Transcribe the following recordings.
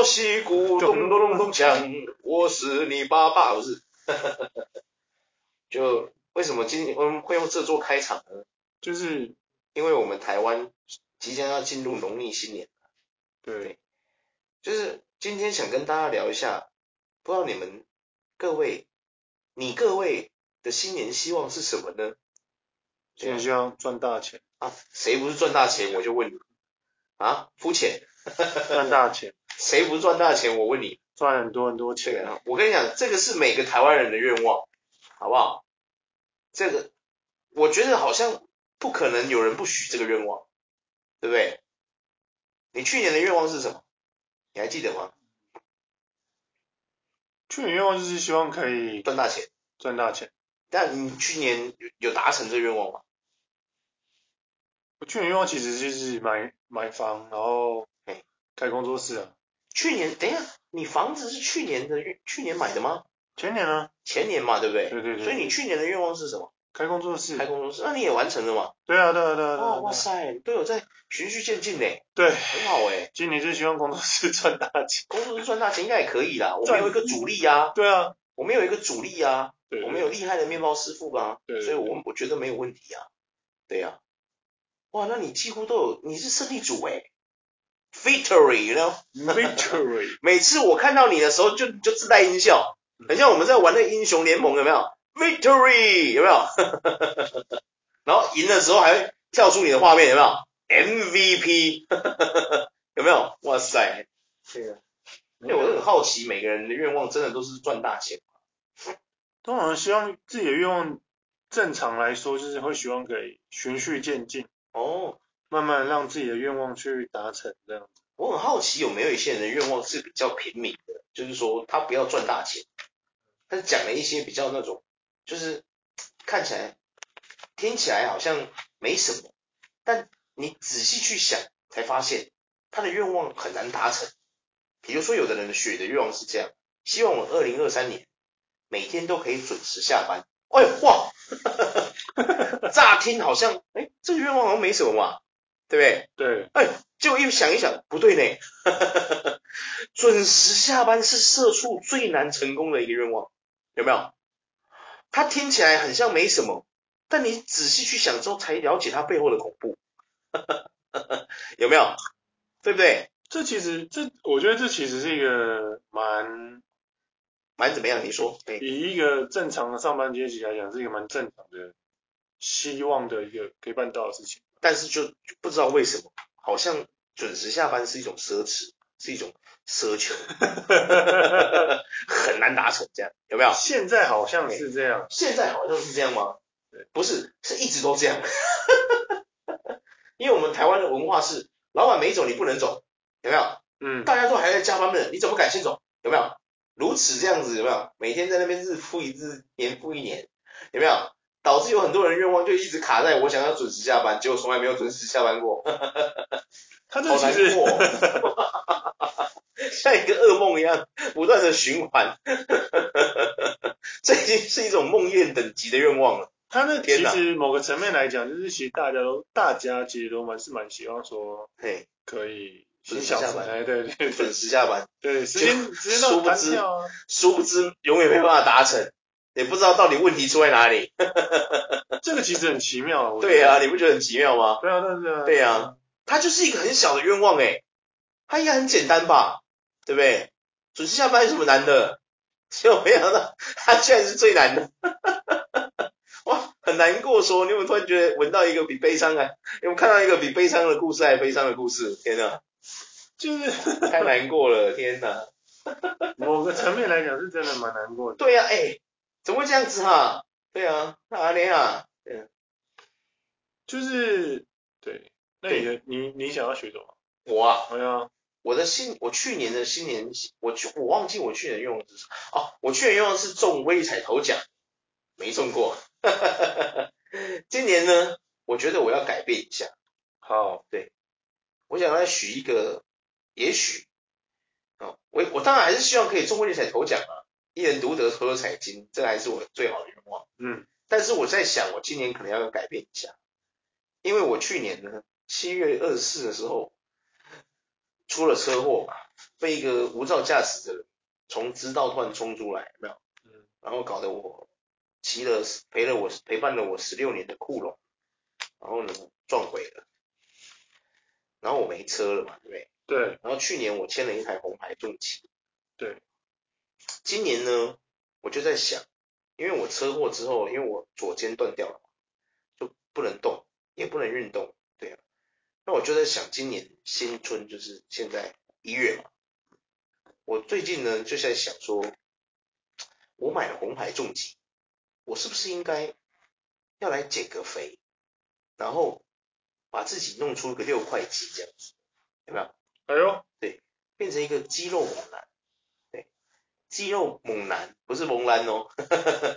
锣锣鼓，咚咚咚咚锵，我是你爸爸，不是？就为什么今天我们会用这做开场呢？就是因为我们台湾即将要进入农历新年。对，就是今天想跟大家聊一下，不知道你们各位，你各位的新年希望是什么呢？新年希望赚大钱啊！谁不是赚大钱？我就问你啊，肤浅，赚大钱，谁不赚大钱？我问你，赚很多很多钱啊！我跟你讲，这个是每个台湾人的愿望，好不好？这个我觉得好像不可能有人不许这个愿望，对不对？你去年的愿望是什么？你还记得吗？去年愿望就是希望可以赚大钱，赚大钱。但你去年有有达成这个愿望吗？我去年愿望其实就是买买房，然后开工作室啊。去年等一下，你房子是去年的去年买的吗？前年啊，前年嘛，对不对？对对对。所以你去年的愿望是什么？开工作室。开工作室，那你也完成了嘛？对啊，对啊，对啊。哦，哇塞，都有在循序渐进嘞。对，很好哎。今年就希望工作室赚大钱。工作室赚大钱应该也可以啦，我们有一个主力啊。对啊，我们有一个主力啊。对，我们有厉害的面包师傅吧？对，所以我我觉得没有问题啊。对呀，哇，那你几乎都有，你是胜利组哎，Victory，you know，Victory。每次我看到你的时候，就就自带音效，很像我们在玩那个英雄联盟，有没有？Victory，有没有？然后赢的时候还会跳出你的画面，有没有？MVP，有没有？哇塞，对啊。因为我很好奇，每个人的愿望真的都是赚大钱。通常希望自己的愿望，正常来说就是会希望可以循序渐进哦，慢慢让自己的愿望去达成这样。我很好奇有没有一些人的愿望是比较平民的，就是说他不要赚大钱，他讲了一些比较那种，就是看起来听起来好像没什么，但你仔细去想才发现他的愿望很难达成。比如说有的人的许的愿望是这样，希望我二零二三年。每天都可以准时下班。哎哇，乍听好像，哎，这个愿望好像没什么嘛，对不对？对。哎，结果一想一想，不对呢。准时下班是社畜最难成功的一个愿望，有没有？它听起来很像没什么，但你仔细去想之后，才了解它背后的恐怖。有没有？对不对？这其实，这我觉得这其实是一个蛮。蛮怎么样？你说，以一个正常的上班阶级来讲，是一个蛮正常的希望的一个可以办到的事情。但是就不知道为什么，好像准时下班是一种奢侈，是一种奢求，很难达成。这样有没有？现在好像是这样。现在好像是这样吗？不是，是一直都这样。因为我们台湾的文化是，老板没走你不能走，有没有？嗯。大家都还在加班的，你怎么敢先走？有没有？如此这样子有没有？每天在那边日复一日，年复一年，有没有？导致有很多人愿望就一直卡在我想要准时下班，结果从来没有准时下班过。他这其实好难过，像一个噩梦一样，不断的循环。这已经是一种梦魇等级的愿望了。他那其实某个层面来讲，就是其实大家都大家其实都蛮是蛮希望说，嘿，可以。准时下班，哎，对对，准时下班，对，时间时间到达掉啊，殊不知永远没办法达成，也不知道到底问题出在哪里。这个其实很奇妙啊，对啊，你不觉得很奇妙吗？对啊，对啊，对啊，它就是一个很小的愿望诶，它应该很简单吧，对不对？准时下班有什么难的？结果没想到它居然是最难的，哇，很难过说，你有没有突然觉得闻到一个比悲伤还，有没有看到一个比悲伤的故事还悲伤的故事？天哪！就是太难过了，天哪！某个层面来讲是真的蛮难过的。对呀、啊，哎、欸，怎么会这样子哈？对啊，哪里啊？对，就是对。那你的你你想要学什么？我啊，对啊，我的新我去年的新年我我忘记我去年用的是什么哦，我去年用的是中威力彩头奖，没中过。今年呢，我觉得我要改变一下。好，对，我想要许一个。也许，哦，我我当然还是希望可以中威力彩头奖啊，一人独得头头彩金，这还是我最好的愿望。嗯，但是我在想，我今年可能要改变一下，因为我去年呢七月二十四的时候出了车祸嘛，被一个无照驾驶的人从直道突然冲出来，有没有？嗯。然后搞得我骑了陪了我陪伴了我十六年的库龙，然后呢撞毁了，然后我没车了嘛，对不对？对。然后去年我签了一台红牌重骑。对。今年呢，我就在想，因为我车祸之后，因为我左肩断掉了，就不能动，也不能运动，对啊。那我就在想，今年新春就是现在一月嘛，我最近呢就在想说，我买了红牌重疾，我是不是应该要来减个肥，然后把自己弄出一个六块肌这样子，有没有？哎呦，对，变成一个肌肉猛男，对，肌肉猛男不是猛男哦，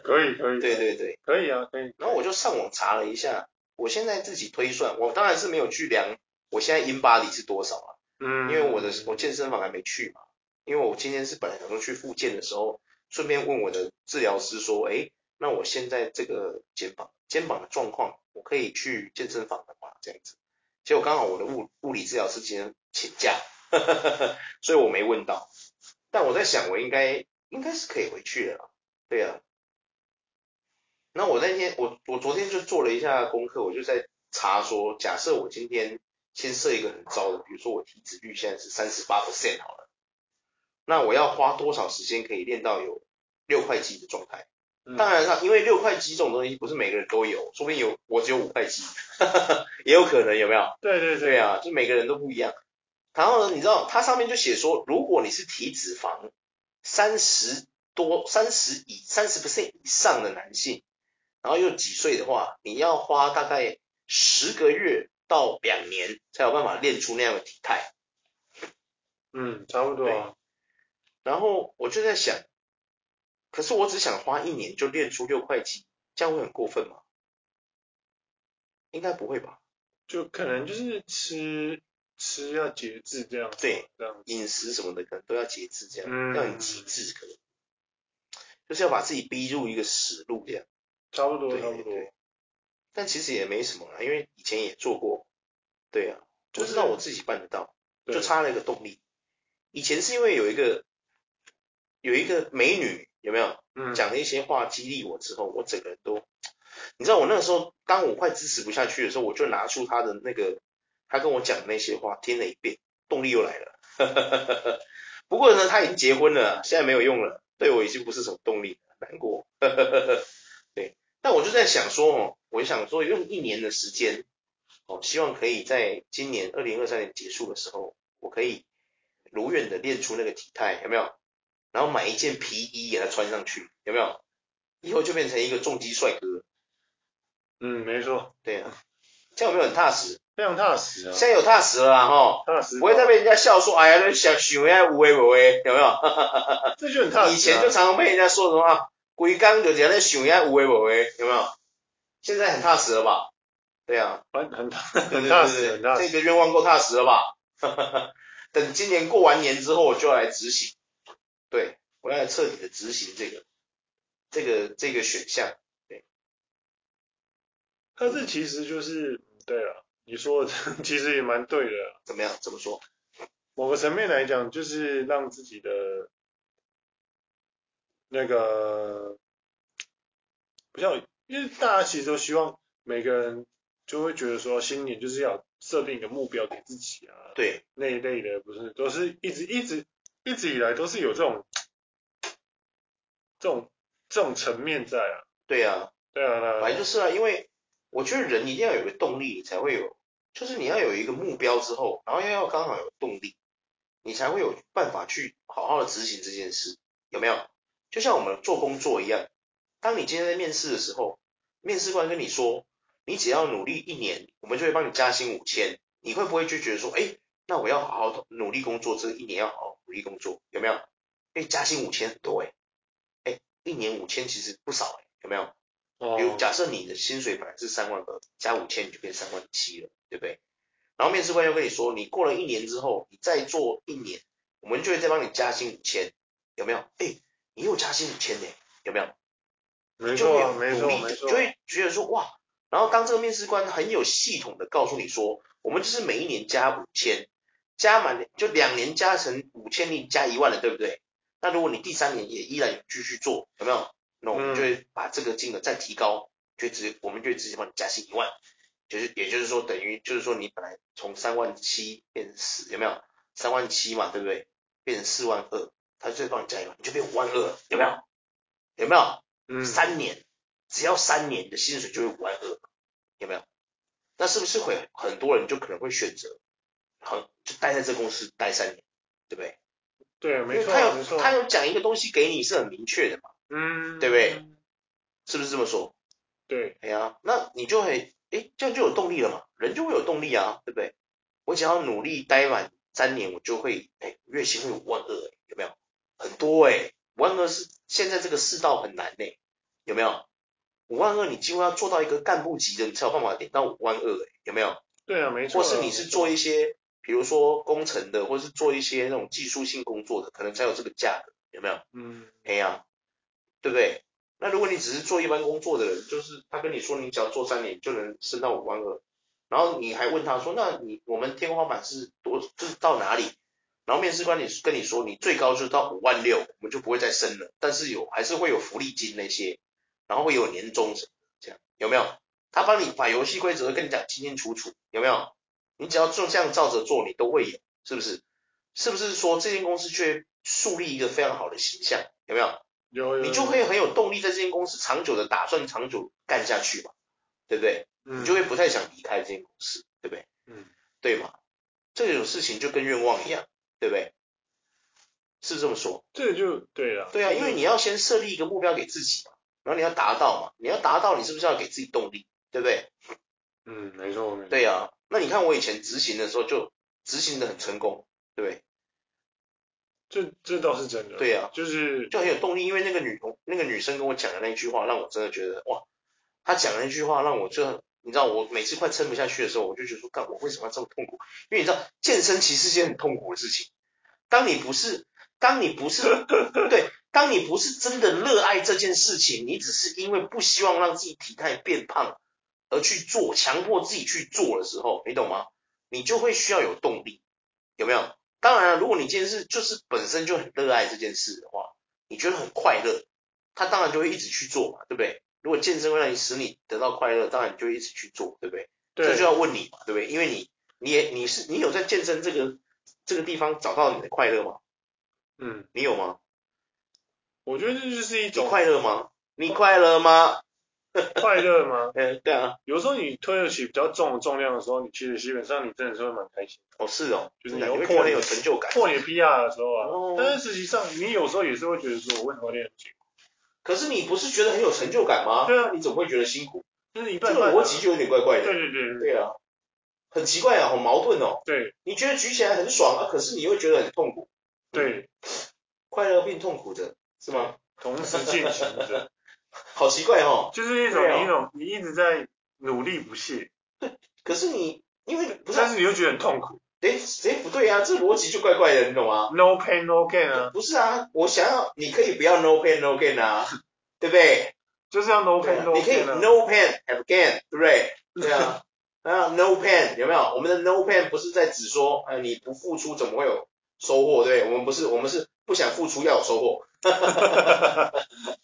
可以可以，对对对，可以啊可以。然后我就上网查了一下，我现在自己推算，我当然是没有去量。我现在 InBody 是多少啊？嗯，因为我的我健身房还没去嘛，因为我今天是本来想说去复健的时候，顺便问我的治疗师说，哎，那我现在这个肩膀肩膀的状况，我可以去健身房的吗？这样子，结果刚好我的物物理治疗师今天请假，呵呵呵，所以我没问到，但我在想我应该应该是可以回去的啦，对啊，那我那天我我昨天就做了一下功课，我就在查说，假设我今天先设一个很糟的，比如说我体脂率现在是三十八 percent 好了，那我要花多少时间可以练到有六块肌的状态？嗯、当然了，因为六块肌这种东西不是每个人都有，说不定有我只有五块肌，也有可能有没有？对对对，对啊，就每个人都不一样。然后呢，你知道它上面就写说，如果你是体脂肪三十多、三十以三十 percent 以上的男性，然后又几岁的话，你要花大概十个月。到两年才有办法练出那样的体态，嗯，差不多啊。然后我就在想，可是我只想花一年就练出六块肌，这样会很过分吗？应该不会吧？就可能就是吃吃要节制这样，对，这样饮食什么的可能都要节制这样，嗯、要很极致可能，就是要把自己逼入一个死路这样。差不多，对差不多。但其实也没什么啦，因为以前也做过，对啊，我知道我自己办得到，就差了一个动力。以前是因为有一个有一个美女有没有，嗯，讲了一些话激励我之后，我整个人都，你知道我那个时候，当我快支持不下去的时候，我就拿出她的那个，她跟我讲的那些话，听了一遍，动力又来了。不过呢，他已经结婚了，现在没有用了，对我已经不是什么动力，难过。对。但我就在想说哦，我就想说用一年的时间，哦，希望可以在今年二零二三年结束的时候，我可以如愿的练出那个体态，有没有？然后买一件皮衣给他穿上去，有没有？以后就变成一个重击帅哥。嗯，没错。对啊，这样有没有很踏实？非常踏实啊。现在有踏实了啦哈，踏实，不会再被人家笑说，哎呀，那想想呀，无为无为，有没有？这就很踏实啊。以前就常常被人家说什么。规工就这样在想呀，有为无为，有没有？现在很踏实了吧？对啊，很很踏 很踏实，很踏实。这个愿望够踏实了吧？等今年过完年之后，我就要来执行。对，我要来彻底的执行这个这个这个选项。对，但是其实就是对了，你说的 其实也蛮对的。怎么样？怎么说？某个层面来讲，就是让自己的。那个，不像，因为大家其实都希望每个人就会觉得说，新年就是要设定一个目标给自己啊，对，那一类的，不是，都是一直一直一直以来都是有这种这种这种层面在啊，对啊，对啊，本来就是啊，因为我觉得人一定要有个动力，你才会有，就是你要有一个目标之后，然后又要刚好有动力，你才会有办法去好好的执行这件事，有没有？就像我们做工作一样，当你今天在面试的时候，面试官跟你说，你只要努力一年，我们就会帮你加薪五千，你会不会就觉得说，哎，那我要好好努力工作，这一年要好好努力工作，有没有？哎，加薪五千很多哎，哎，一年五千其实不少哎，有没有？哦。比如假设你的薪水本来是三万二，加五千你就变三万七了，对不对？然后面试官又跟你说，你过了一年之后，你再做一年，我们就会再帮你加薪五千，有没有？哎。你又加薪五千呢，有没有？没错、啊，没错，没错，就会觉得说哇，然后当这个面试官很有系统的告诉你说，我们就是每一年加五千，加满就两年加成五千你加一万了，对不对？那如果你第三年也依然继续做，有没有？那我们就会把这个金额再提高，就直我们就直接帮你加薪一万，就是也就是说等于就是说你本来从三万七变成四，有没有？三万七嘛，对不对？变成四万二，他就帮你加一万，你就变五万二，有没有？有没有？嗯，三年，只要三年的薪水就会五万二，有没有？那是不是会很多人就可能会选择，很就待在这公司待三年，对不对？对，没错，他有，他有讲一个东西给你是很明确的嘛，嗯，对不对？是不是这么说？对，哎呀，那你就会，哎，这样就有动力了嘛，人就会有动力啊，对不对？我只要努力待满三年，我就会，哎，月薪会有五万二，有没有？很多哎，五万二是现在这个世道很难呢，有没有？五万二你几乎要做到一个干部级的，你才有办法点到五万二，有没有？对啊，没错。或是你是做一些，比如说工程的，或是做一些那种技术性工作的，可能才有这个价格，有没有？嗯，哎呀，对不对？那如果你只是做一般工作的人，就是他跟你说你只要做三年就能升到五万二，然后你还问他说，那你我们天花板是多，就是到哪里？然后面试官你跟你说你最高就到五万六，我们就不会再升了，但是有还是会有福利金那些。然后会有年终什么这样有没有？他帮你把游戏规则跟你讲清清楚楚，有没有？你只要就这样照着做，你都会有，是不是？是不是说这间公司却树立一个非常好的形象，有没有？有，有，有，你就会很有动力在这间公司长久的打算长久干下去嘛，对不对？嗯，你就会不太想离开这间公司，对不对？嗯，对嘛？这种事情就跟愿望一样，对不对？是这么说？这个就对了。对啊，因为你要先设立一个目标给自己嘛。然后你要达到嘛，你要达到，你是不是要给自己动力，对不对？嗯，没错，没错。对呀、啊，那你看我以前执行的时候就执行的很成功，对不对？这这倒是真的。对呀、啊，就是就很有动力，因为那个女同那个女生跟我讲的那句话，让我真的觉得哇，她讲的那句话让我就你知道，我每次快撑不下去的时候，我就觉得说，干我为什么要这么痛苦？因为你知道，健身其实是件很痛苦的事情。当你不是，当你不是，对。当你不是真的热爱这件事情，你只是因为不希望让自己体态变胖而去做，强迫自己去做的时候，你懂吗？你就会需要有动力，有没有？当然了，如果你今天是就是本身就很热爱这件事的话，你觉得很快乐，他当然就会一直去做嘛，对不对？如果健身会让你使你得到快乐，当然你就会一直去做，对不对？对。这就要问你嘛，对不对？因为你你也你是你有在健身这个这个地方找到你的快乐吗？嗯，你有吗？我觉得这就是一种快乐吗？你快乐吗？快乐吗？嗯，对啊。有时候你推得起比较重的重量的时候，你其实基本上你真的是会蛮开心。哦，是哦，就是你会破很有成就感。破你的 PR 的时候啊，哦、但是实际上你有时候也是会觉得说，我为什么练很辛苦？可是你不是觉得很有成就感吗？对啊，你怎么会觉得辛苦？就是一半，半、啊、这个逻辑就有点怪怪的。对对对对。对啊，很奇怪啊，好矛盾哦。对。你觉得举起来很爽啊，可是你会觉得很痛苦。对。快乐并痛苦着是吗？同时进行着，好奇怪哦，就是一种、一种你一直在努力不懈，对，可是你因为不是，但是你又觉得很痛苦，哎哎不对啊，这逻辑就怪怪的，你懂吗？No pain no gain 啊，不是啊，我想要你可以不要 no pain no gain 啊，对不对？就是要 no pain no gain，、啊、你可以 no pain have gain，对不对？对啊，啊 no pain 有没有？我们的 no pain 不是在指说，哎你不付出怎么会有收获？对，我们不是，我们是不想付出要有收获。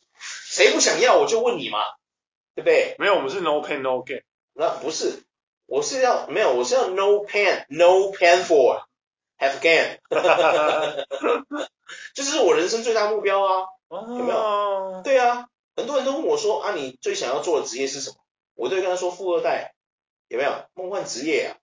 谁不想要？我就问你嘛，对不对？没有，我们是 no pain no gain。那不是，我是要没有，我是要 no pain no pain for have gain。哈哈哈哈哈！这是我人生最大目标啊，有没有？对啊，很多人都问我说啊，你最想要做的职业是什么？我都会跟他说富二代，有没有？梦幻职业啊，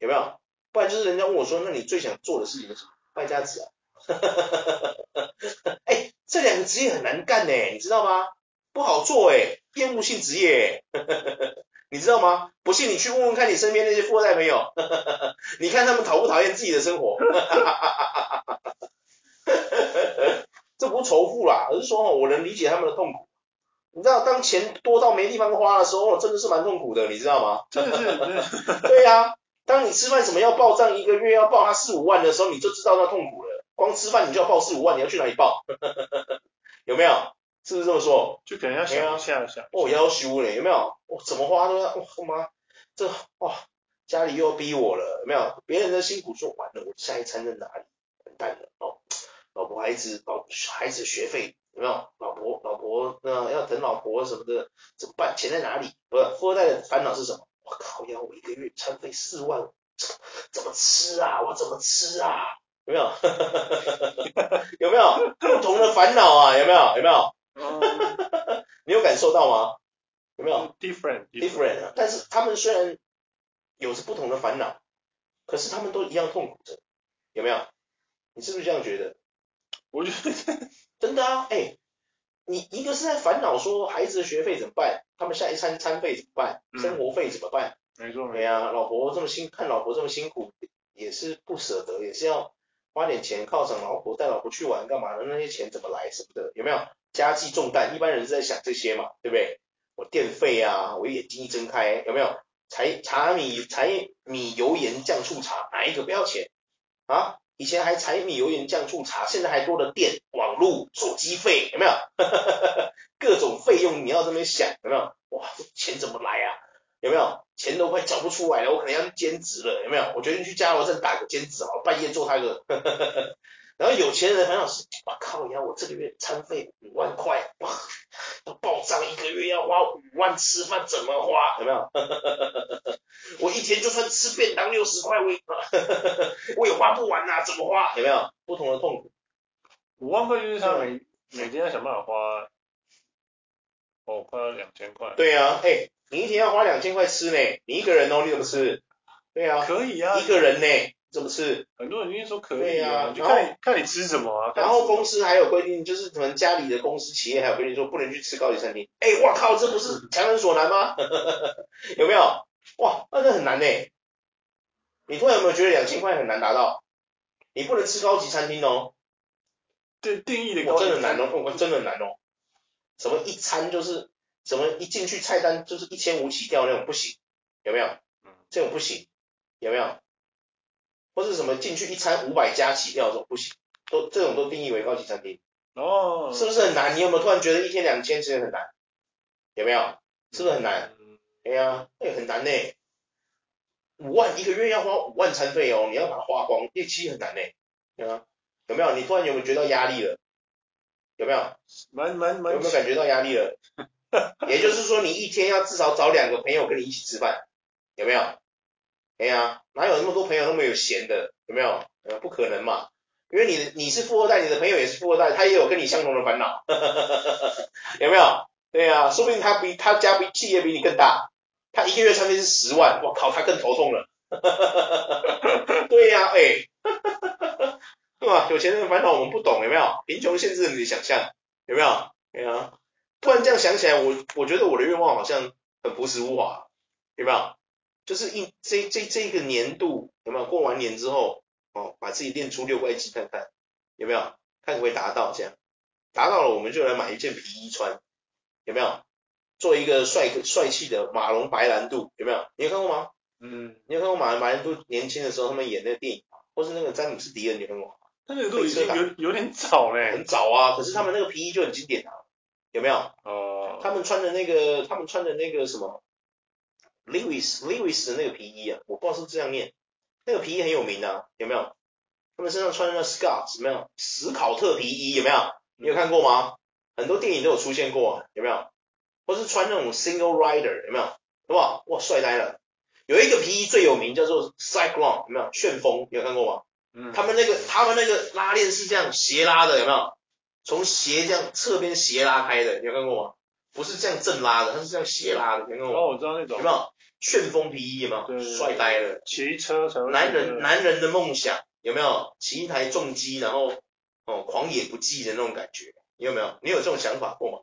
有没有？不然就是人家问我说，那你最想做的事情是什么？败家子啊。哈哈哈哈哈！哎，这两个职业很难干呢，你知道吗？不好做哎，厌恶性职业，你知道吗？不信你去问问看你身边那些富二代朋友，你看他们讨不讨厌自己的生活？这不是仇富啦，而是说，我能理解他们的痛苦。你知道，当钱多到没地方花的时候，真的是蛮痛苦的，你知道吗？真的是，真的。对呀，当你吃饭什么要报账，一个月要报他四五万的时候，你就知道那痛苦了。光吃饭你就要报四五万，你要去哪里报？有没有？是不是这么说？就可能要想一下。哦，要修嘞，有没有？哦，怎么花都要，我、哦、妈，这哇，家里又要逼我了，有没有？别人的辛苦做完了，我下一餐在哪里？完蛋了哦，老婆孩子老孩子学费有没有？老婆老婆呃要等老婆什么的怎么办？钱在哪里？不是富二代的烦恼是什么？我靠，要我一个月餐费四万，怎么吃啊？我怎么吃啊？有没有？有没有不同的烦恼啊？有没有？有没有？你有感受到吗？有没有？Different different，但是他们虽然有着不同的烦恼，可是他们都一样痛苦着，有没有？你是不是这样觉得？我觉得真的啊，哎、欸，你一个是在烦恼说孩子的学费怎么办，他们下一餐餐费怎么办，生活费怎么办？没错，对呀，老婆这么辛，看老婆这么辛苦，也是不舍得，也是要花点钱犒赏老婆，带老婆去玩干嘛的？那些钱怎么来什么的？有没有？家计重担，一般人是在想这些嘛，对不对？我电费啊，我眼睛一睁开，有没有？柴茶米柴米油盐酱醋茶，哪一个不要钱啊？以前还柴米油盐酱醋茶，现在还多了电、网络、手机费，有没有？各种费用你要这么想，有没有？哇，钱怎么来啊？有没有？钱都快缴不出来了，我可能要去兼职了，有没有？我决定去加油站打个兼职好，半夜做他个。然后有钱人的烦恼是，我靠，你看我这个月餐费五万块，哇，要报账一个月要花五万吃饭怎么花？有没有？我一天就算吃便当六十块，我也 我也花不完呐、啊，怎么花？有没有？不同的痛苦。五万块就是他每每天要想办法花，哦，快要两千块。对呀、啊，哎、欸，你一天要花两千块吃呢，你一个人哦，你怎么吃？对呀、啊，可以啊，一个人呢。怎么吃？很多人今天说可以啊，对啊，然后看你吃什么啊。然后公司还有规定，就是可能家里的公司企业还有规定说不能去吃高级餐厅。哎，我靠，这不是强人所难吗？有没有？哇，那这很难呢。你突然有没有觉得两千块很难达到？你不能吃高级餐厅哦。对，定义的高级真的难哦，真的难哦。什么一餐就是什么一进去菜单就是一千五起跳那种不行，有没有？这种不行，有没有？或是什么进去一餐五百加起跳这种不行，都这种都定义为高级餐厅哦，是不是很难？你有没有突然觉得一天两千其实很难？有没有？是不是很难？哎呀，那也很难呢。五万一个月要花五万餐费哦，你要把它花光，业绩很难呢。有吗？有没有？你突然有没有觉得压力了？有没有？蛮蛮蛮。有没有感觉到压力了？也就是说，你一天要至少找两个朋友跟你一起吃饭，有没有？哎呀，哪有那么多朋友那么有闲的？有没有？呃，不可能嘛，因为你你是富二代，你的朋友也是富二代，他也有跟你相同的烦恼，有没有？对呀，说不定他比他家比企业比你更大，他一个月餐费是十万，我靠，他更头痛了。对呀，哎，对吧？有钱人的烦恼我们不懂，有没有？贫穷限制了你的想象，有没有？对呀，突然这样想起来，我我觉得我的愿望好像很朴实无华，有没有？就是一这这这个年度有没有过完年之后哦，把自己练出六块肌看看有没有，看可不可以达到这样，达到了我们就来买一件皮衣穿，有没有？做一个帅帅气的马龙白兰度有没有？你有看过吗？嗯，你有看过马龙白兰度年轻的时候他们演那个电影，或是那个詹姆斯迪恩你有看过吗？那个都已经有有点早嘞，很早啊，可是他们那个皮衣就很经典啊，有没有？哦，他们穿的那个他们穿的那个什么？Lewis Lewis 的那个皮衣啊，我不知道是不是这样念，那个皮衣很有名啊，有没有？他们身上穿的那 Scott 有没有？史考特皮衣有没有？你有看过吗？很多电影都有出现过啊，有没有？或是穿那种 Single Rider 有没有？好不好？哇，帅呆了！有一个皮衣最有名叫做 Cyclone 有没有？旋风，你有看过吗？嗯，他们那个他们那个拉链是这样斜拉的，有没有？从斜这样侧边斜拉开的，你有看过吗？不是这样正拉的，它是这样斜拉的，你看过吗？哦，我知道那种。有没有？旋风皮衣有没有？帅呆了。骑车才会。男人男人的梦想有没有？骑一台重机，然后哦狂野不羁的那种感觉，你有没有？你有这种想法过吗？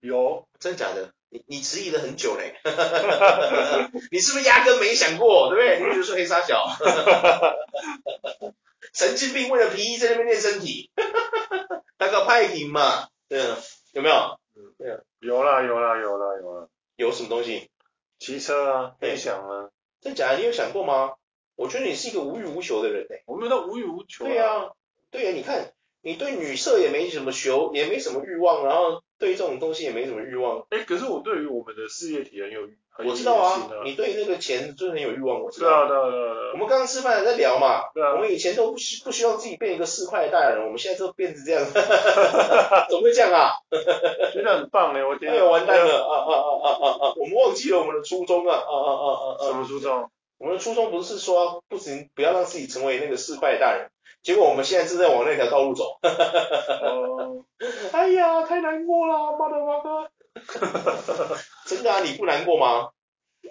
有，真的假的？你你迟疑了很久嘞，你是不是压根没想过？对不对？你就是黑沙小，神经病为了皮衣在那边练身体，那个派平嘛，对啊，有没有？对啊，有啦有啦有啦有啦，有什么东西？骑车啊，飞翔啊，真假的？你有想过吗？我觉得你是一个无欲无求的人诶。我没有到无欲无求。对啊，对啊，你看你对女色也没什么求，也没什么欲望，然后对于这种东西也没什么欲望。哎，可是我对于我们的事业体很有，很有我知道啊，你对那个钱就是很有欲望，我知道。对啊，对啊，对啊。对啊我们刚刚吃饭还在聊嘛，对啊。我们以前都不需不需要自己变一个四块的大人，我们现在都变成这样，怎么会这样啊？觉得很棒哎，我天。哎呦，完蛋了啊啊啊啊啊啊！我们忘记了我们的初衷啊啊啊啊啊啊！什么初衷？我们的初衷不是说不行，不要让自己成为那个四块的大人，结果我们现在正在往那条道路走。哦。哎呀，太难过了，妈的妈的。真的啊，你不难过吗？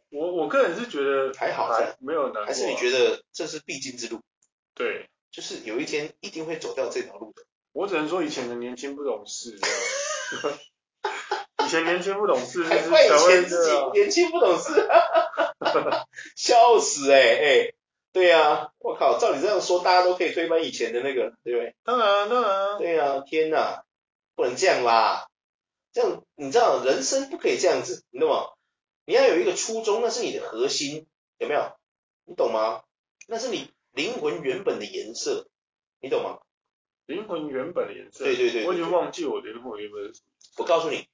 我我个人是觉得还好，还没有难过，还是你觉得这是必经之路？对，就是有一天一定会走掉这条路的。我只能说以前的年轻不懂事，以前年轻不懂事，还怪以前自己年轻不懂事，笑死哎、欸、哎、欸，对呀、啊，我靠，照你这样说，大家都可以推翻以前的那个，对不对？当然当然，对呀、啊，天哪，不能这样啦，这样你知道人生不可以这样子，你懂吗？你要有一个初衷，那是你的核心，有没有？你懂吗？那是你灵魂原本的颜色，你懂吗？灵魂原本的颜色。对对对，对，对。我已经忘记我灵魂原本的。我告诉你，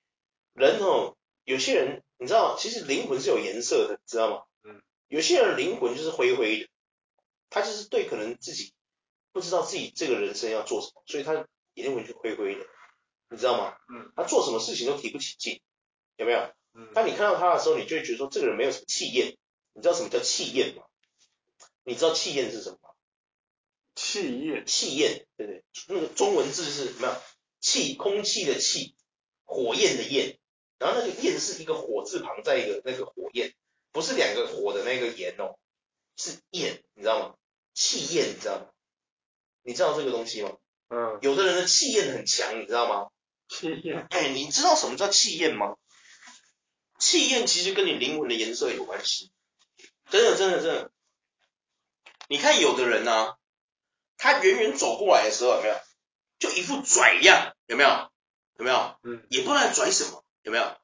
人哦，有些人你知道，其实灵魂是有颜色的，知道吗？嗯。有些人灵魂就是灰灰的，他就是对可能自己不知道自己这个人生要做什么，所以他灵魂就灰灰的，你知道吗？嗯。他做什么事情都提不起劲，有没有？当你看到他的时候，你就会觉得说这个人没有什么气焰。你知道什么叫气焰吗？你知道气焰是什么吗？气焰，气焰，对不对？那个中文字是什么？气，空气的气，火焰的焰，然后那个焰是一个火字旁，在一个那个火焰，不是两个火的那个炎哦，是焰，你知道吗？气焰，你知道吗？你知道这个东西吗？嗯。有的人的气焰很强，你知道吗？气焰。哎，你知道什么叫气焰吗？气焰其实跟你灵魂的颜色有关系，真的真的真的。你看有的人呢、啊，他远远走过来的时候有没有，就一副拽样，有没有？有没有？嗯，也不知道拽什么，有没有？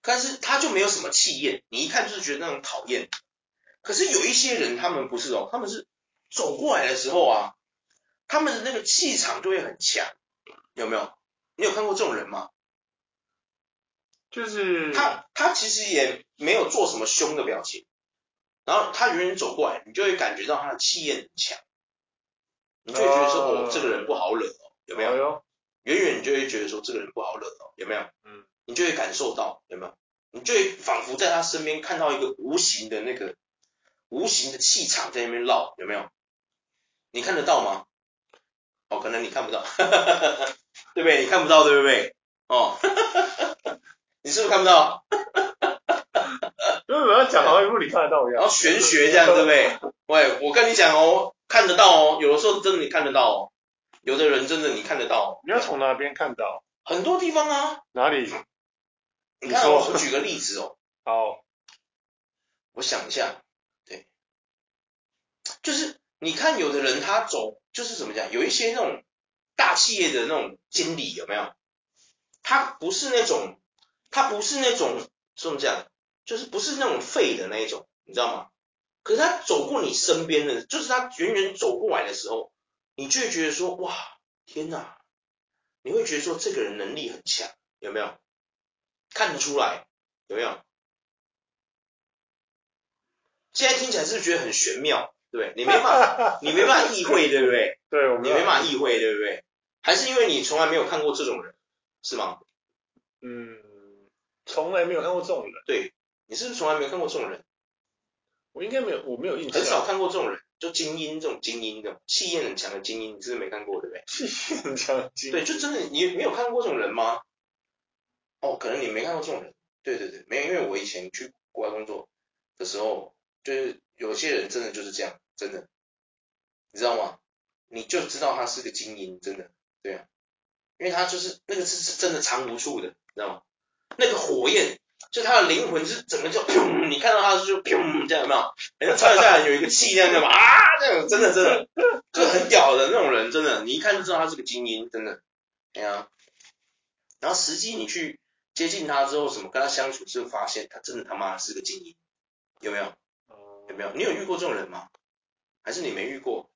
但是他就没有什么气焰，你一看就是觉得那种讨厌。可是有一些人他们不是哦，他们是走过来的时候啊，他们的那个气场就会很强，有没有？你有看过这种人吗？就是他，他其实也没有做什么凶的表情，然后他远远走过来，你就会感觉到他的气焰很强，你就会觉得说，哦，这个人不好惹哦，有没有？远远你就会觉得说，这个人不好惹哦，有没有？嗯，你就会感受到，有没有？你就会仿佛在他身边看到一个无形的那个无形的气场在那边绕，有没有？你看得到吗？哦，可能你看不到，对不对？你看不到，对不对？哦。你是不是看不到？因 为我要讲好像不你看得到一样。然后玄学这样，对不对？喂，我跟你讲哦，看得到哦，有的时候真的你看得到哦，有的人真的你看得到。你要从哪边看到？很多地方啊。哪里？你看我，我举个例子哦。好。我想一下，对，就是你看有的人他走，就是怎么讲，有一些那种大企业的那种经理有没有？他不是那种。他不是那种怎么讲，就是不是那种废的那一种，你知道吗？可是他走过你身边的，就是他远远走过来的时候，你就会觉得说，哇，天哪！你会觉得说这个人能力很强，有没有？看得出来，有没有？现在听起来是不是觉得很玄妙？对不对？你没办法，你没办法意会，对不对？对，我你没办法意会，对不对？还是因为你从来没有看过这种人，是吗？嗯。从来没有看过这种人。对，你是不是从来没有看过这种人？我应该没有，我没有印象。很少看过这种人，就精英这种精英的，气焰很强的精英，你是不是没看过，对不对？气焰很强的精英。对，就真的你没有看过这种人吗？哦，可能你没看过这种人。对对对，没有，因为我以前去国外工作的时候，就是有些人真的就是这样，真的，你知道吗？你就知道他是个精英，真的，对啊，因为他就是那个是是真的藏不住的，你知道吗？那个火焰，就他的灵魂是整个就，你看到他就砰这样有没有？好像穿下来有一个气这样的嘛啊，这样真的真的就很屌的那种人，真的，你一看就知道他是个精英，真的，对啊。然后实际你去接近他之后，什么跟他相处，就发现他真的他妈是个精英，有没有？有没有？你有遇过这种人吗？还是你没遇过？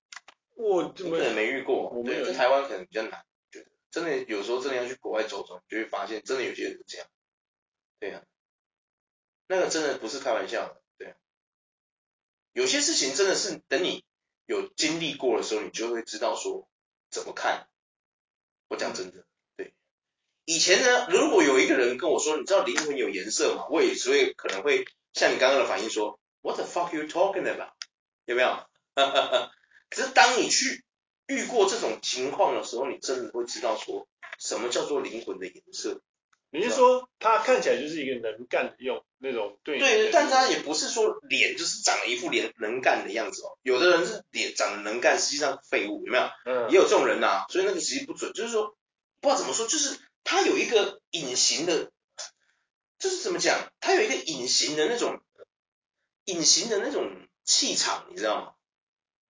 我我你可能没遇过，对，在台湾可能比较难，觉得真的有时候真的要去国外走走，就会发现真的有些人是这样，对啊，那个真的不是开玩笑的，对啊，有些事情真的是等你有经历过的时候，你就会知道说怎么看。我讲真的。对以前呢，如果有一个人跟我说，你知道灵魂有颜色吗？我也所以可能会像你刚刚的反应说，What the fuck you talking about？有没有？可是当你去遇过这种情况的时候，你真的会知道说什么叫做灵魂的颜色。你是说他看起来就是一个能干的用那种对？对，但是他也不是说脸就是长了一副脸能干的样子哦。有的人是脸长得能干，实际上废物，有没有？嗯。也有这种人呐、啊，所以那个其实不准，就是说不知道怎么说，就是。他有一个隐形的，就是怎么讲？他有一个隐形的那种，隐形的那种气场，你知道吗？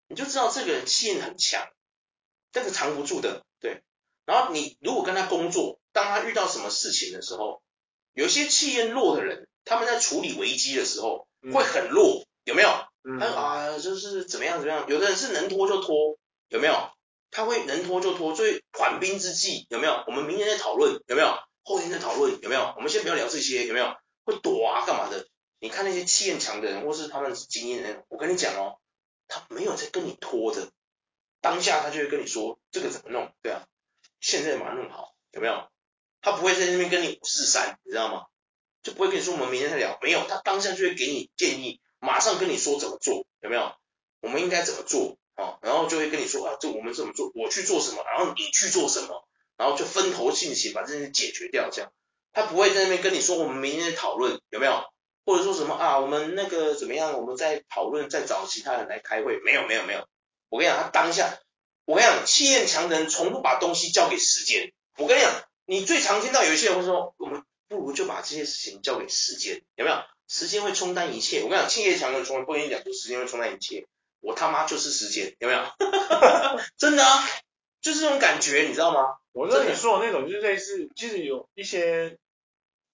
你就知道这个人气焰很强，这个藏不住的，对。然后你如果跟他工作，当他遇到什么事情的时候，有些气焰弱的人，他们在处理危机的时候会很弱，有没有？他啊，就是怎么样怎么样。有的人是能拖就拖，有没有？他会能拖就拖，所以缓兵之计有没有？我们明天再讨论有没有？后天再讨论有没有？我们先不要聊这些有没有？会躲啊干嘛的？你看那些气焰强的人，或是他们是经验人，我跟你讲哦，他没有在跟你拖着，当下他就会跟你说这个怎么弄，对啊，现在马上弄好有没有？他不会在那边跟你五四三，你知道吗？就不会跟你说我们明天再聊，没有，他当下就会给你建议，马上跟你说怎么做，有没有？我们应该怎么做？啊，然后就会跟你说啊，这我们怎么做？我去做什么？然后你去做什么？然后就分头进行，把这些解决掉。这样，他不会在那边跟你说，我们明天讨论有没有？或者说什么啊，我们那个怎么样？我们再讨论，再找其他人来开会。没有，没有，没有。我跟你讲，他当下，我跟你讲，气焰强的人从不把东西交给时间。我跟你讲，你最常听到有一些人会说，我们不如就把这些事情交给时间，有没有？时间会冲淡一切。我跟你讲，气焰强的人从来不跟你讲说时间会冲淡一切。我他妈就是时间，有没有？真的啊，就是这种感觉，你知道吗？我跟你说的那种，就是类似，其实有一些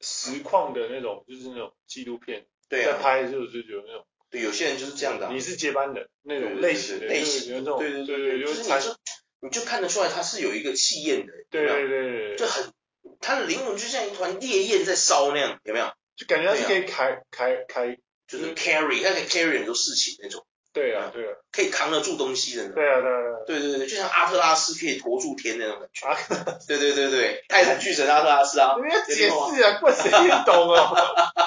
实况的那种，就是那种纪录片，对啊，在拍的时候就有那种，对，有些人就是这样的、啊。你是接班的那种类型的，类型的那种，对对对对，就是你就你就看得出来他是有一个气焰的，对对对对，就很他的灵魂就像一团烈焰在烧那样，有没有？就感觉他是可以开开开，就是 carry，他可以 carry 很多事情那种。对啊，对啊，可以扛得住东西的那种。对啊，对啊，对对对，就像阿特拉斯可以驮住天那种感觉。啊，对对对对，泰坦巨神阿特拉斯啊。你要解释啊，怪谁也懂啊。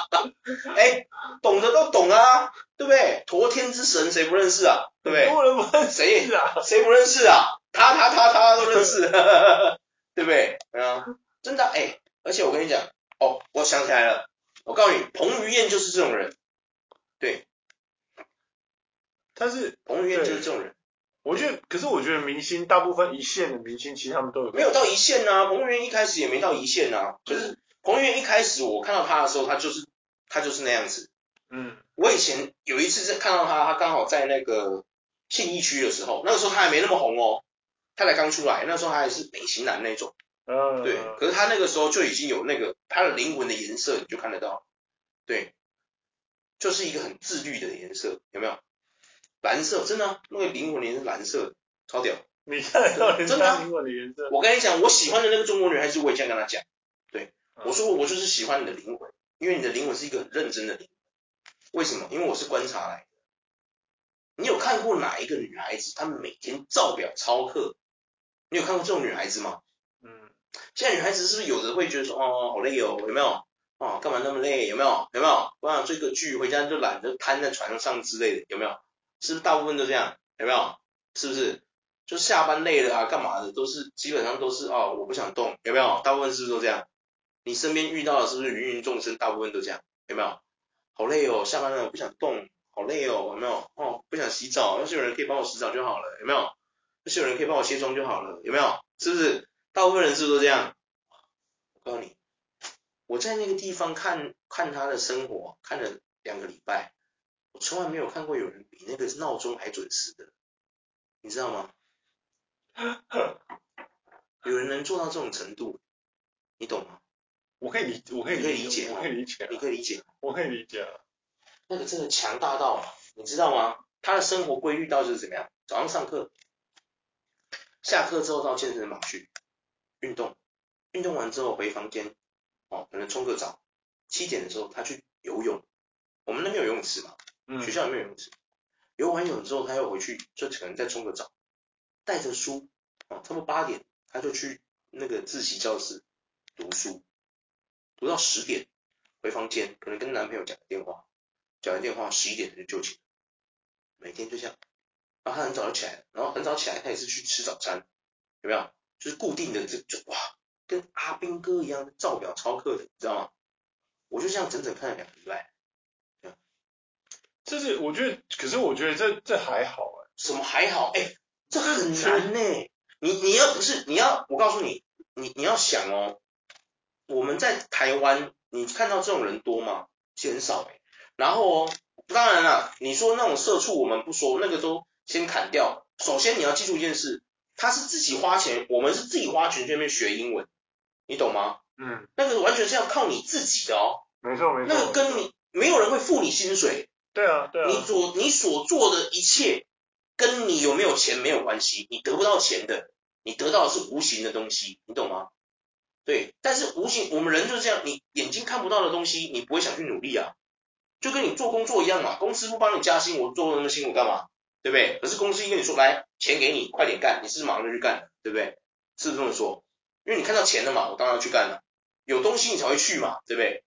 哎，懂的都懂啊，对不对？驮天之神谁不认识啊？对不对？多人不认识啊，谁不认识啊？他他他他都认识，对不对？啊，真的哎，而且我跟你讲，哦，我想起来了，我告诉你，彭于晏就是这种人，对。但是彭于晏就是这种人，我觉得，可是我觉得明星大部分一线的明星，其实他们都有没有到一线啊？彭于晏一开始也没到一线啊。可是彭于晏一开始我看到他的时候，他就是他就是那样子。嗯，我以前有一次在看到他，他刚好在那个信义区的时候，那个时候他还没那么红哦，他才刚出来，那时候他还是美型男那种。嗯，对。可是他那个时候就已经有那个他的灵魂的颜色，你就看得到。对，就是一个很自律的颜色，有没有？蓝色真的、啊，那个灵魂脸是蓝色，超屌。你看到真的灵魂的颜色。我跟你讲，我喜欢的那个中国女孩子，我以前跟她讲。对，我说我就是喜欢你的灵魂，因为你的灵魂是一个很认真的灵魂。为什么？因为我是观察来的。你有看过哪一个女孩子，她们每天照表操课？你有看过这种女孩子吗？嗯。现在女孩子是不是有的会觉得说，哦，好累哦，有没有？哦，干嘛那么累？有没有？有没有？我想追个剧，回家就懒得瘫在床上之类的，有没有？是不是大部分都这样？有没有？是不是？就下班累了啊，干嘛的？都是基本上都是哦，我不想动，有没有？大部分是不是都这样？你身边遇到的是不是芸芸众生？大部分都这样，有没有？好累哦，下班了，我不想动，好累哦，有没有？哦，不想洗澡，要是有人可以帮我洗澡就好了，有没有？要是有人可以帮我卸妆就好了，有没有？是不是？大部分人是不是都这样？我告诉你，我在那个地方看看他的生活，看了两个礼拜。我从来没有看过有人比那个闹钟还准时的，你知道吗？有人能做到这种程度，你懂吗？我可以理，我可以理解，我可以理解，你可以理解，我可以理解。那个真的强大到，你知道吗？他的生活规律到就是怎么样？早上上课，下课之后到健身房去运动，运动完之后回房间，哦，可能冲个澡，七点的时候他去游泳，我们那边有游泳池嘛，嗯学校里面有游泳池，游完泳之后他又回去，就可能再冲个澡，带着书，哦，差不多八点他就去那个自习教室读书，读到十点回房间，可能跟男朋友讲个电话，讲完电话十一点他就就寝，每天就这样。然后他很早就起来，然后很早起来，他也是去吃早餐，有没有？就是固定的这就哇，跟阿兵哥一样，照表抄课的，你知道吗？我就这样整整看了两个礼拜。这是我觉得，可是我觉得这这还好哎。什么还好？哎，这很难呢。你你要不是你要，我告诉你，你你要想哦，我们在台湾，你看到这种人多吗？其实很少哎。然后哦，当然了，你说那种社畜，我们不说，那个都。先砍掉。首先你要记住一件事，他是自己花钱，我们是自己花钱去那边学英文，你懂吗？嗯。那个完全是要靠你自己的哦。没错没错。那个跟你没有人会付你薪水。对啊对啊。你所你所做的一切，跟你有没有钱没有关系。你得不到钱的，你得到的是无形的东西，你懂吗？对。但是无形，我们人就是这样，你眼睛看不到的东西，你不会想去努力啊。就跟你做工作一样嘛，公司不帮你加薪，我做那么辛苦干嘛？对不对？可是公司一跟你说，来，钱给你，快点干，你是不是马上就去干，对不对？是不是这么说？因为你看到钱了嘛，我当然要去干了。有东西你才会去嘛，对不对？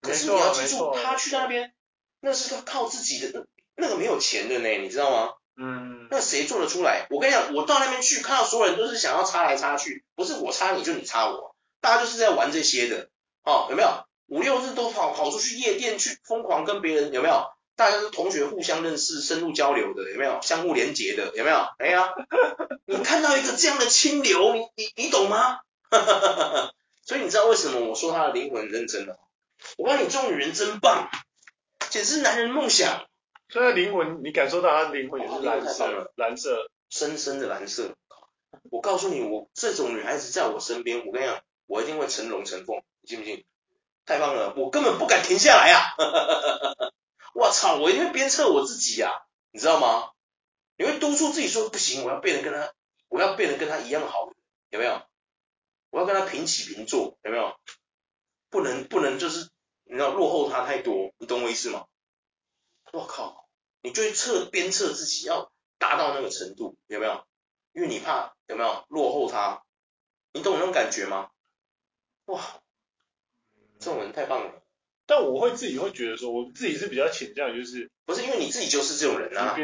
可是你要记住，他去那边，那是个靠自己的，那那个没有钱的呢，你知道吗？嗯。那谁做得出来？我跟你讲，我到那边去，看到所有人都是想要插来插去，不是我插你就你插我，大家就是在玩这些的，哦，有没有？五六日都跑跑出去夜店去疯狂跟别人，有没有？大家是同学，互相认识、深入交流的，有没有？相互连接的，有没有？哎呀，你看到一个这样的清流，你你你懂吗？所以你知道为什么我说他的灵魂很认真了？我告诉你，这种女人真棒，简直是男人梦想。所以灵魂，你感受到他的灵魂也是蓝色，蓝色，深深的蓝色。我告诉你，我这种女孩子在我身边，我跟你讲，我一定会成龙成凤，你信不信？太棒了，我根本不敢停下来啊！我操！我一定会鞭策我自己呀、啊，你知道吗？你会督促自己说不行，我要变得跟他，我要变得跟他一样好，有没有？我要跟他平起平坐，有没有？不能不能就是你知道落后他太多，你懂我意思吗？我靠！你就会测鞭策自己要达到那个程度，有没有？因为你怕有没有落后他？你懂我那种感觉吗？哇！这种人太棒了。但我会自己会觉得说，我自己是比较倾向于就是，不是因为你自己就是这种人啊，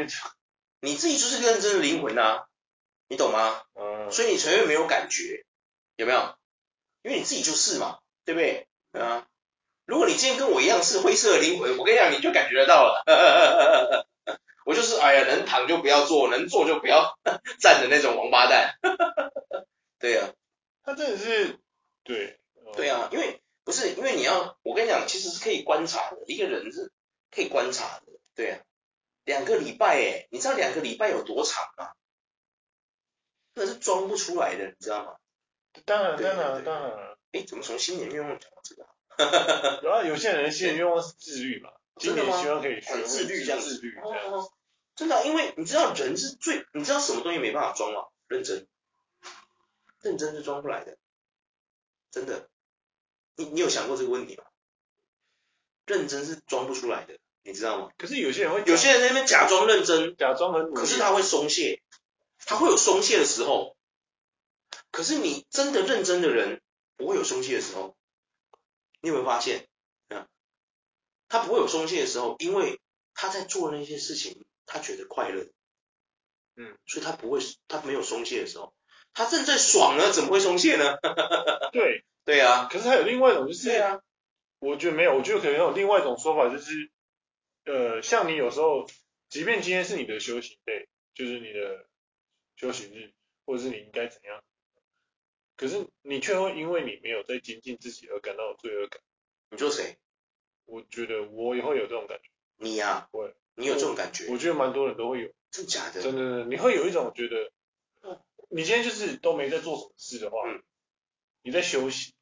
你自己就是认真的灵魂啊，你懂吗？嗯，所以你才会没有感觉，有没有？因为你自己就是嘛，对不对？啊，如果你今天跟我一样是灰色的灵魂，我跟你讲，你就感觉得到了，我就是哎呀，能躺就不要坐，能坐就不要站的那种王八蛋，对呀、啊，他真的是，对，对啊，因为。不是，因为你要，我跟你讲，其实是可以观察的，一个人是可以观察的，对啊，两个礼拜，哎，你知道两个礼拜有多长吗？那是装不出来的，你知道吗？当然，当然，当然。哎，怎么从新年愿望讲到这个？然后有些人新年愿望是自律嘛，今年希望可以学自律这样子。自律这样。真的，因为你知道人是最，你知道什么东西没办法装吗？认真，认真是装不来的，真的。你你有想过这个问题吗？认真是装不出来的，你知道吗？可是有些人会，有些人在那边假装认真，假装很努力，可是他会松懈，他会有松懈的时候。可是你真的认真的人不会有松懈的时候，你有没有发现？啊，他不会有松懈的时候，因为他在做那些事情，他觉得快乐，嗯，所以他不会，他没有松懈的时候，他正在爽呢，怎么会松懈呢？对。对啊，可是还有另外一种就是，对啊，我觉得没有，我觉得可能有另外一种说法，就是，呃，像你有时候，即便今天是你的休息日，就是你的休息日，或者是你应该怎样，可是你却会因为你没有在精进自己而感到罪恶感。你说谁？我觉得我也会有这种感觉。你呀、啊？会。你有这种感觉？我，我觉得蛮多人都会有。真的假的？真的，你会有一种觉得，你今天就是都没在做什么事的话，嗯，你在休息。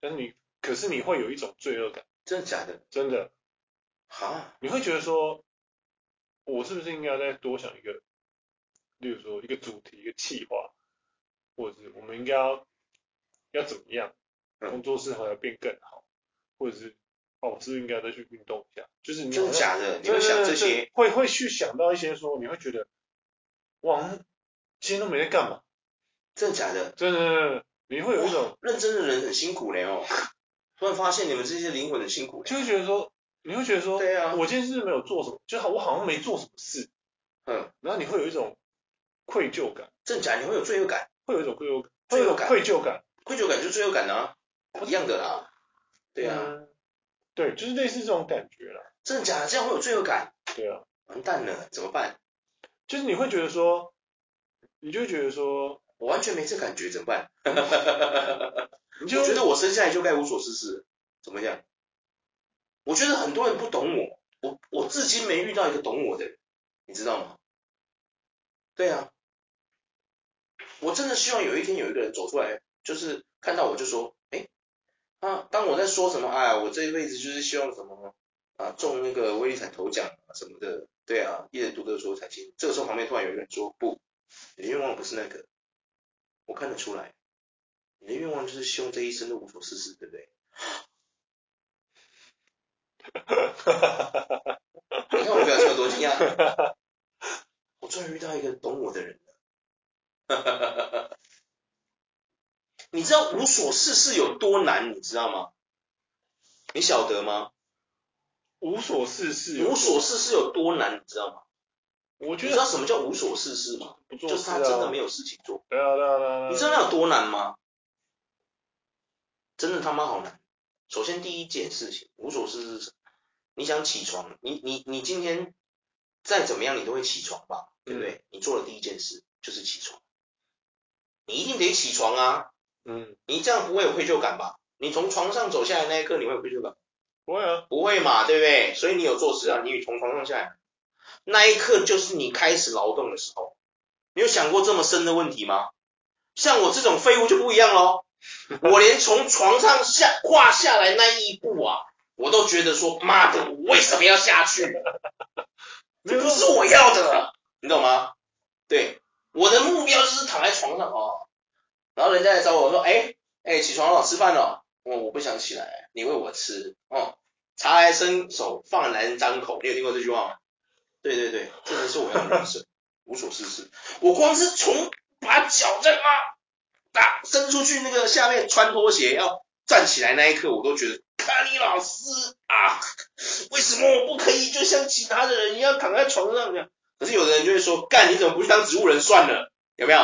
但是你，可是你会有一种罪恶感，真的假的？真的，哈，你会觉得说，我是不是应该要再多想一个，例如说一个主题、一个计划，或者是我们应该要要怎么样，工作室好像变更好，或者是哦，我是不是应该再去运动一下？就是你真的假的？你会想这些？会会去想到一些说，你会觉得，哇，今天都没在干嘛？真的假的？真的，你会有一种认真的人很辛苦嘞哦。突然发现你们这些灵魂很辛苦，就会觉得说，你会觉得说，对啊，我今天是不是没有做什么？就好，我好像没做什么事。嗯，然后你会有一种愧疚感。真假？你会有罪恶感？会有一种愧疚愧疚感，愧疚感就是罪恶感啊，一样的啦。对啊，嗯、对，就是类似这种感觉啦。真的假的？这样会有罪恶感？对啊，完蛋了，怎么办？就是你会觉得说，你就觉得说，我完全没这感觉，怎么办？你就觉得我生下来就该无所事事，怎么样？我觉得很多人不懂我，我我至今没遇到一个懂我的人，你知道吗？对啊。我真的希望有一天有一个人走出来，就是看到我就说，哎，啊，当我在说什么，哎，我这一辈子就是希望什么啊，中那个威力彩头奖啊什么的，对啊，一人独得所有财经。这个时候旁边突然有一个人说，不，你的愿望不是那个，我看得出来，你的愿望就是希望这一生都无所事事，对不对？你看我表情有多惊讶，我终于遇到一个懂我的人。哈哈哈哈哈！你知道无所事事有多难，你知道吗？你晓得吗？无所事事，无所事事有多难，你知道吗？我觉得你知道什么叫无所事事吗？不做就是他真的没有事情做。对啊，对啊，对啊。你知道那有多难吗？真的他妈好难。首先第一件事情，无所事事是？你想起床，你你你今天再怎么样，你都会起床吧？对不对？嗯。你做的第一件事就是起床。你一定得起床啊，嗯，你这样不会有愧疚感吧？你从床上走下来那一刻，你会有愧疚感？不会啊，不会嘛，对不对？所以你有做事啊，你从床上下来，那一刻就是你开始劳动的时候。你有想过这么深的问题吗？像我这种废物就不一样喽，我连从床上下跨下来那一步啊，我都觉得说，妈的，我为什么要下去？这不是我要的，你懂吗？对。我的目标就是躺在床上哦，然后人家来找我说，哎哎，起床了，吃饭了。我我不想起来，你喂我吃哦。茶来伸手，饭来张口。你有听过这句话吗？对对对，这才是我要的人生，无所事事。我光是从把脚这样啊，打伸出去那个下面穿拖鞋要站起来那一刻，我都觉得，卡里老师啊，为什么我不可以就像其他的人一样躺在床上这样？可是有的人就会说，干，你怎么不去当植物人算了？有没有？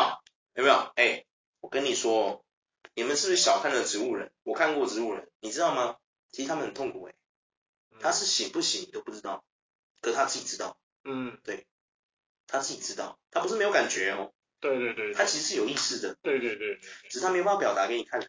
有没有？哎、欸，我跟你说，你们是不是小看了植物人？我看过植物人，你知道吗？其实他们很痛苦哎，他是醒不醒你都不知道，可是他自己知道。嗯，对，他自己知道，他不是没有感觉哦。对对对，他其实是有意识的。对对对，对，只是他没有办法表达给你看。